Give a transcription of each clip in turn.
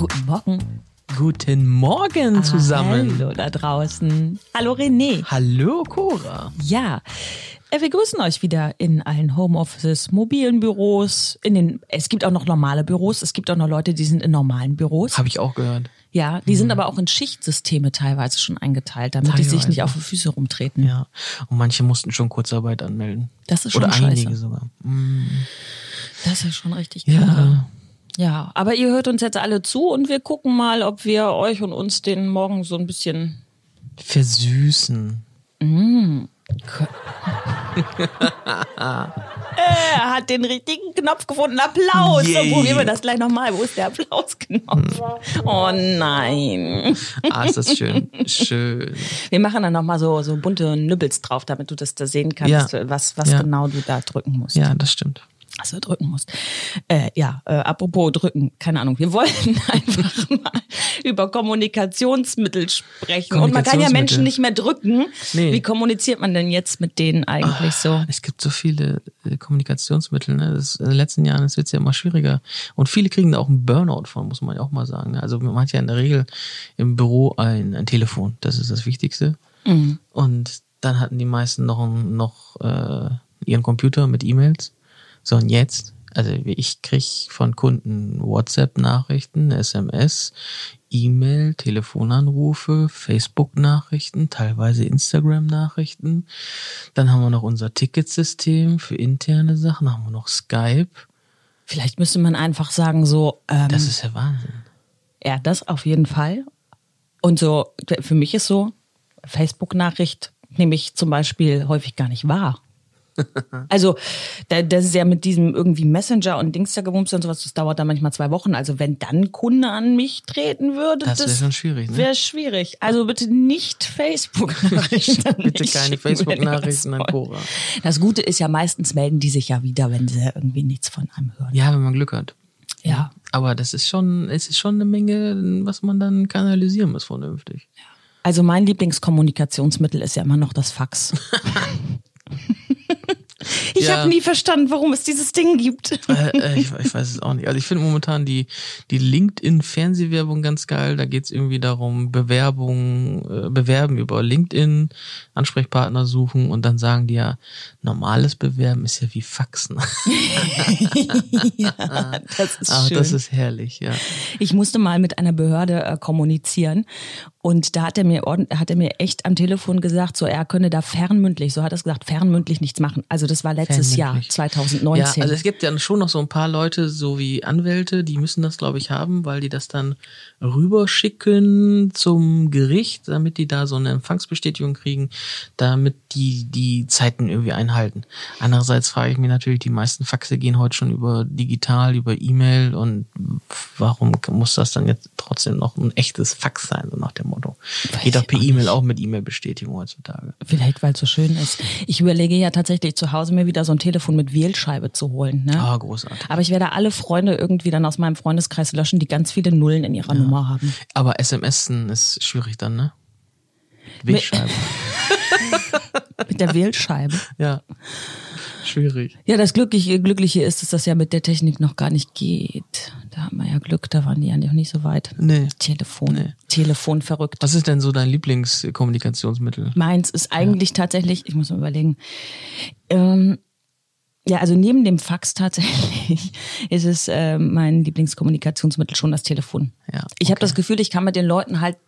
Morgen. Guten Morgen zusammen. Hallo da draußen. Hallo René. Hallo Cora. Ja, äh, wir grüßen euch wieder in allen Homeoffices, mobilen Büros. In den, es gibt auch noch normale Büros. Es gibt auch noch Leute, die sind in normalen Büros. Habe ich auch gehört. Ja, die sind aber auch in Schichtsysteme teilweise schon eingeteilt, damit die sich Teilweise. nicht auf die Füße rumtreten. Ja. Und manche mussten schon Kurzarbeit anmelden. Das ist schon Oder scheiße. einige sogar. Mm. Das ist schon richtig kacke. Ja. Ja, aber ihr hört uns jetzt alle zu und wir gucken mal, ob wir euch und uns den Morgen so ein bisschen Versüßen. Er hat den richtigen Knopf gefunden. Applaus. Yay. So probieren wir das gleich nochmal. Wo ist der Applausknopf? Oh nein. Ah, ist das schön. schön. Wir machen dann nochmal so, so bunte Nübbels drauf, damit du das da sehen kannst, Ja. was, was Ja. genau du da drücken musst. Ja, das stimmt. Du drücken musst. Äh, ja, äh, apropos drücken, keine Ahnung. Wir wollten einfach mal über Kommunikationsmittel sprechen. Und man kann ja Kommunikationsmittel. Menschen nicht mehr drücken. Nee. Wie kommuniziert man denn jetzt mit denen eigentlich so? Es gibt so viele äh, Kommunikationsmittel. Ne? Das, in den letzten Jahren wird es ja immer schwieriger. Und viele kriegen da auch einen Burnout von, muss man ja auch mal sagen. ne? Also man hat ja in der Regel im Büro ein, ein Telefon. Das ist das Wichtigste. Mhm. Und dann hatten die meisten noch, noch äh, ihren Computer mit E-Mails. So, und jetzt, also ich krieg von Kunden WhatsApp-Nachrichten, SMS, E-Mail, Telefonanrufe, Facebook-Nachrichten, teilweise Instagram-Nachrichten. Dann haben wir noch unser Ticketsystem für interne Sachen, haben wir noch Skype. Vielleicht müsste man einfach sagen so, ähm, Das ist ja Wahnsinn. Ja, das auf jeden Fall. Und so, für mich ist so, Facebook-Nachricht nehme ich zum Beispiel häufig gar nicht wahr. Also, da- das ist ja mit diesem irgendwie Messenger und Dings da gewumst und sowas, das dauert dann manchmal zwei Wochen. Also, wenn dann Kunde an mich treten würde, Das wär schon schwierig, ne? Wäre schwierig. Also bitte nicht Facebook-Nachrichten. Bitte keine Facebook-Nachrichten das an. Cora. Das Gute ist ja, meistens melden die sich ja wieder, wenn sie irgendwie nichts von einem hören. Ja, wenn man Glück hat. Ja. Aber das ist schon, es ist schon eine Menge, was man dann kanalisieren muss vernünftig. Also mein Lieblingskommunikationsmittel ist ja immer noch das Fax. Ich Ja. habe nie verstanden, warum es dieses Ding gibt. äh, äh, ich, ich weiß es auch nicht. Also ich finde momentan die, die LinkedIn-Fernsehwerbung ganz geil. Da geht's irgendwie darum, Bewerbung, äh, bewerben über LinkedIn, Ansprechpartner suchen und dann sagen die ja, normales Bewerben ist ja wie Faxen. ja, das ist Ach, schön. das ist herrlich, ja. ich musste mal mit einer Behörde äh, kommunizieren und da hat er mir hat er mir echt am Telefon gesagt, so er könne da fernmündlich, so hat er es gesagt, fernmündlich nichts machen. Also das war letztes Jahr, Fernmündlich. 2019. Ja, also es gibt ja schon noch so ein paar Leute, so wie Anwälte, die müssen das, glaube ich, haben, weil die das dann rüberschicken zum Gericht, damit die da so eine Empfangsbestätigung kriegen, damit die die Zeiten irgendwie einhalten. Andererseits frage ich mich natürlich, die meisten Faxe gehen heute schon über digital, über E-Mail und warum muss das dann jetzt trotzdem noch ein echtes Fax sein, so nach dem Motto? Weiß Geht doch ich per auch E-Mail auch mit E-Mail-Bestätigung heutzutage. Vielleicht, weil es so schön ist. Ich überlege ja tatsächlich zu Hause mir wieder so ein Telefon mit Wählscheibe zu holen. Ne? Ah, großartig. Aber ich werde alle Freunde irgendwie dann aus meinem Freundeskreis löschen, die ganz viele Nullen in ihrer Nummer haben. Aber SMS ist schwierig dann, ne? Wegscheibe. Mit der Wählscheibe. Ja. Schwierig. Ja, das Glückliche, Glückliche ist, dass das ja mit der Technik noch gar nicht geht. Da haben wir ja Glück, da waren die ja noch nicht so weit. Nee. Telefon. Nee. Telefon verrückt. Was ist denn so dein Lieblingskommunikationsmittel? Meins ist eigentlich tatsächlich, ich muss mal überlegen, ähm, ja, also neben dem Fax tatsächlich ist es äh, mein Lieblingskommunikationsmittel schon das Telefon. Ja, Ich habe okay. das Gefühl, ich kann mit den Leuten halt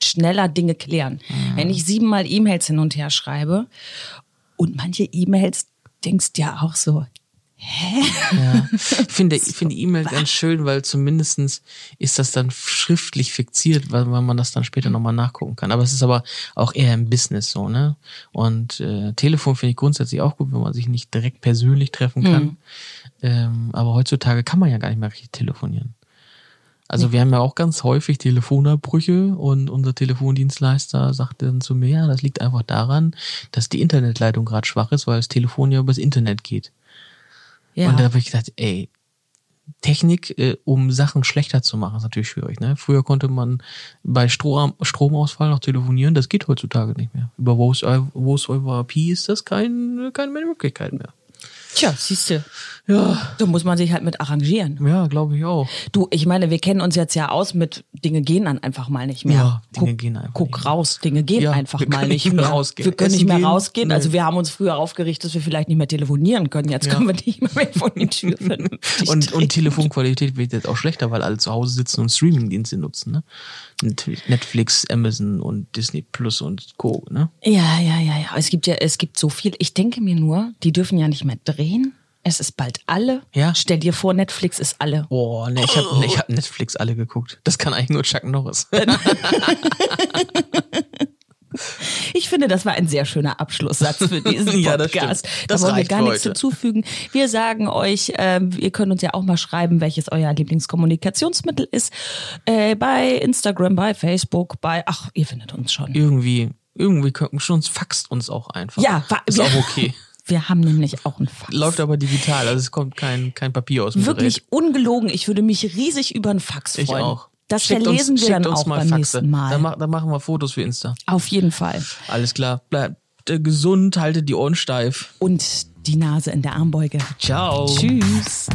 schneller Dinge klären. Mhm. Wenn ich siebenmal E-Mails hin und her schreibe und manche E-Mails denkst ja auch so, Ja. Ich finde, ich finde E-Mail ganz schön, weil zumindestens ist das dann schriftlich fixiert, weil, weil man das dann später nochmal nachgucken kann. Aber es ist aber auch eher im Business so, ne? Und äh, Telefon finde ich grundsätzlich auch gut, wenn man sich nicht direkt persönlich treffen kann. Ähm, aber heutzutage kann man ja gar nicht mehr richtig telefonieren. Also wir haben ja auch ganz häufig Telefonabbrüche und unser Telefondienstleister sagt dann zu mir, ja, das liegt einfach daran, dass die Internetleitung gerade schwach ist, weil das Telefon ja übers Internet geht. Ja. Und da habe ich gedacht, ey, Technik, äh, um Sachen schlechter zu machen, ist natürlich schwierig. Ne? Früher konnte man bei Strom, Stromausfall noch telefonieren, das geht heutzutage nicht mehr. Über Voice, Voice over IP ist das kein, keine Möglichkeit mehr. Tja, siehst du. Ja, Da muss man sich halt mit arrangieren. ja, glaube ich auch. Du, ich meine, wir kennen uns jetzt ja aus mit Dinge gehen dann einfach mal nicht mehr. Ja, Dinge guck, gehen einfach Guck mehr. raus, Dinge gehen Ja, einfach mal nicht mehr mehr. rausgehen. Wir können Essen nicht mehr gehen? rausgehen. Nee. Also wir haben uns früher aufgeregt, dass wir vielleicht nicht mehr telefonieren können. Jetzt Ja. können wir nicht mehr vor die Tür vernünftig Und, und Telefonqualität wird jetzt auch schlechter, weil alle zu Hause sitzen und Streamingdienste nutzen, ne? Netflix, Amazon und Disney Plus und Co. Ne? Ja, ja, ja, ja. Es gibt ja, es gibt so viel. Ich denke mir nur, die dürfen ja nicht mehr drehen. Es ist bald alle. Ja. Stell dir vor, Netflix ist alle. Boah, ne, ich habe ich hab Netflix alle geguckt. Das kann eigentlich nur Chuck Norris. Ich finde, das war ein sehr schöner Abschlusssatz für diesen Ja, das Podcast. Das da wollen wir gar nichts hinzufügen. Wir sagen euch, ähm, ihr könnt uns ja auch mal schreiben, welches euer Lieblingskommunikationsmittel ist. Äh, bei Instagram, bei Facebook, bei, ach, ihr findet uns schon. irgendwie, irgendwie können schon, faxt uns auch einfach. Ja, ist auch okay. Wir haben nämlich auch ein Fax. Läuft aber digital, also es kommt kein, kein Papier aus dem Wirklich Gerät. ungelogen. Ich würde mich riesig über ein Fax Ich freuen. auch. Das Schickt verlesen uns, wir dann uns auch mal beim Faxe. nächsten Mal. Dann, dann machen wir Fotos für Insta. Auf jeden Fall. Alles klar. Bleibt äh, gesund, haltet die Ohren steif. Und die Nase in der Armbeuge. Ciao. Tschüss.